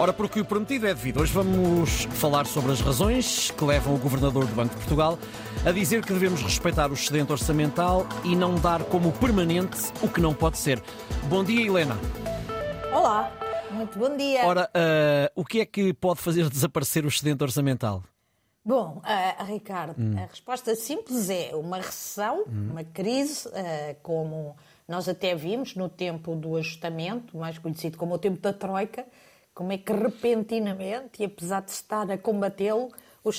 Ora, porque o prometido é devido. Hoje vamos falar sobre as razões que levam o Governador do Banco de Portugal a dizer que devemos respeitar o excedente orçamental e não dar como permanente o que não pode ser. Bom dia, Helena. Olá, muito bom dia. Ora, uh, o que é que pode fazer desaparecer o excedente orçamental? Bom, uh, Ricardo, hum. a resposta simples é uma recessão, hum. uma crise, uh, como nós até vimos no tempo do ajustamento, mais conhecido como o tempo da Troika, como é que repentinamente, e apesar de estar a combatê-lo, o,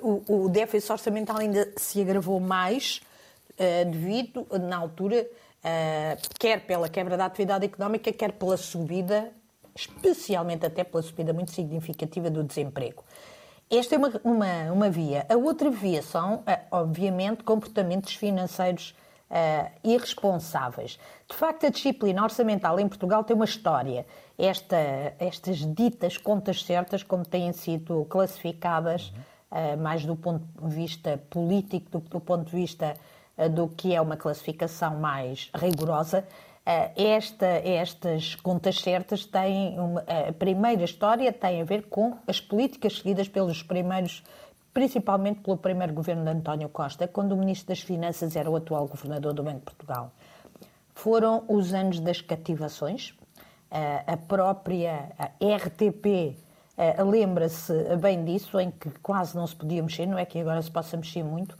o, o déficit orçamental ainda se agravou mais uh, devido, na altura, uh, quer pela quebra da atividade económica, quer pela subida, especialmente até pela subida muito significativa do desemprego. Esta é uma, uma, uma via. A outra via são, uh, obviamente, comportamentos financeiros uh, irresponsáveis. De facto, a disciplina orçamental em Portugal tem uma história. Esta, estas ditas contas certas, como têm sido classificadas, uh, mais do ponto de vista político do que do ponto de vista uh, do que é uma classificação mais rigorosa, esta, estas contas certas têm uma, a primeira história tem a ver com as políticas seguidas pelos primeiros principalmente pelo primeiro governo de António Costa, quando o Ministro das Finanças era o atual Governador do Banco de Portugal. Foram os anos das cativações, a própria RTP lembra-se bem disso, em que quase não se podia mexer, não é que agora se possa mexer muito,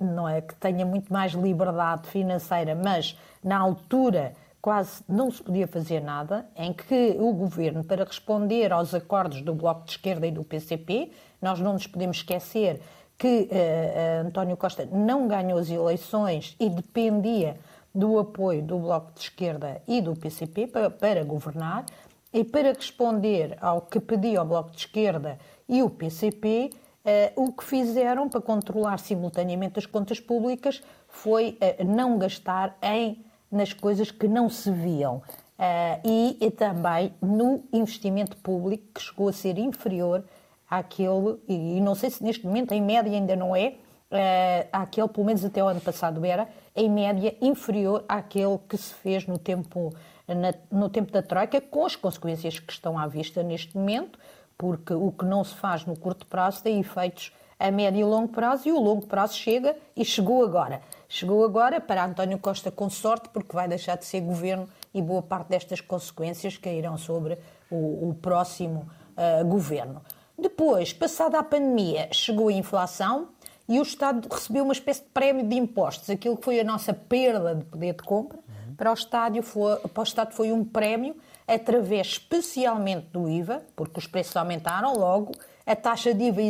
não é que tenha muito mais liberdade financeira, mas na altura quase não se podia fazer nada, em que o governo, para responder aos acordos do Bloco de Esquerda e do PCP, nós não nos podemos esquecer que uh, António Costa não ganhou as eleições e dependia do apoio do Bloco de Esquerda e do PCP para, para governar, e para responder ao que pedia o Bloco de Esquerda e o PCP, uh, eh, o que fizeram para controlar simultaneamente as contas públicas foi uh, não gastar em nas coisas que não se viam. Uh, e, e, também no investimento público que chegou a ser inferior àquele, e, e não sei se neste momento em média ainda não é, uh, àquele, pelo menos até o ano passado era, em média inferior àquele que se fez no tempo, na, no tempo da Troika, com as consequências que estão à vista neste momento, porque o que não se faz no curto prazo tem efeitos a médio e longo prazo e o longo prazo chega e chegou agora. Chegou agora para António Costa com sorte, porque vai deixar de ser governo e boa parte destas consequências cairão sobre o, o próximo uh, governo. Depois, passada a pandemia, chegou a inflação e o Estado recebeu uma espécie de prémio de impostos. Aquilo que foi a nossa perda de poder de compra, uhum. para, o Estado foi, para o Estado foi um prémio através especialmente do IVA, porque os preços aumentaram logo, a taxa de IVA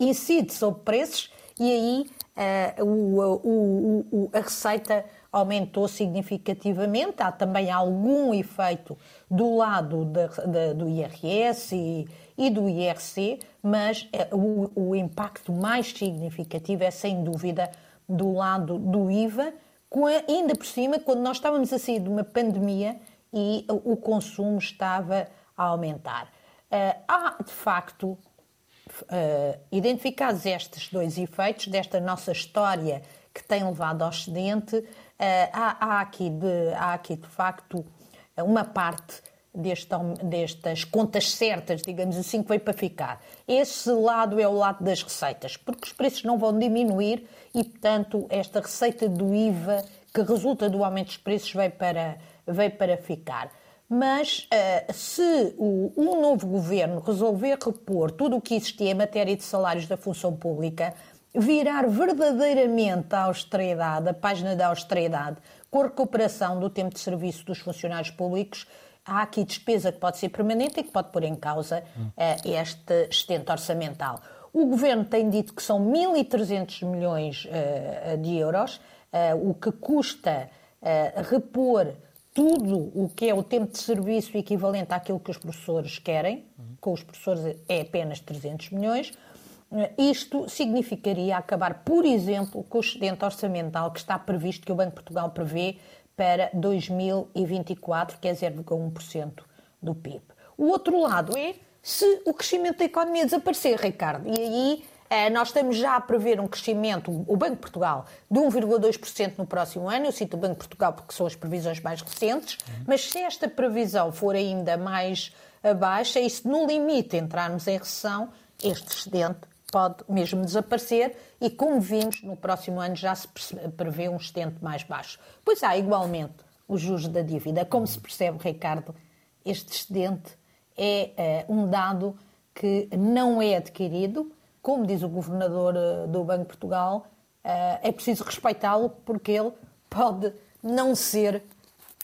incide sobre preços e aí uh, o, o, a receita aumentou significativamente. Há também algum efeito do lado da, da, do IRS e, e, do IRC, mas uh, o, o, impacto mais significativo é sem dúvida do lado do IVA, a, ainda por cima, quando nós estávamos a sair de uma pandemia e o consumo estava a aumentar. Uh, há, de facto, uh, identificados estes dois efeitos desta nossa história que tem levado ao excedente, uh, há, há, aqui de, há aqui, de facto, uma parte destas contas certas, digamos assim, que veio para ficar. Esse lado é o lado das receitas, porque os preços não vão diminuir e, portanto, esta receita do IVA que resulta do aumento dos preços veio para, veio para ficar. Mas uh, se o, um novo governo resolver repor tudo o que existia em matéria de salários da função pública, virar verdadeiramente a austeridade, a página da austeridade, com a recuperação do tempo de serviço dos funcionários públicos, há aqui despesa que pode ser permanente e que pode pôr em causa uh, este excedente orçamental. O governo tem dito que são 1.300 milhões uh, de euros, o que custa repor tudo o que é o tempo de serviço equivalente àquilo que os professores querem, com os professores é apenas 300 milhões, isto significaria acabar, por exemplo, com o excedente orçamental que está previsto, que o Banco de Portugal prevê para 2024, que é 0,1% do PIB. O outro lado é se o crescimento da economia desaparecer, Ricardo, e aí nós estamos já a prever um crescimento, o Banco de Portugal, de 1,2% no próximo ano. Eu cito o Banco de Portugal porque são as previsões mais recentes. Mas se esta previsão for ainda mais baixa e se no limite entrarmos em recessão, este excedente pode mesmo desaparecer e, como vimos, no próximo ano já se prevê um excedente mais baixo. Pois há, igualmente, os juros da dívida. Como se percebe, Ricardo, este excedente é uh, um dado que não é adquirido, como diz o governador uh, do Banco de Portugal, uh, é preciso respeitá-lo porque ele pode não ser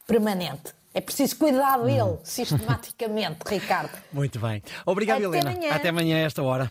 permanente. É preciso cuidar dele, hum. sistematicamente, Ricardo. Muito bem. Obrigado, Até Helena. Amanhã. Até amanhã, a esta hora.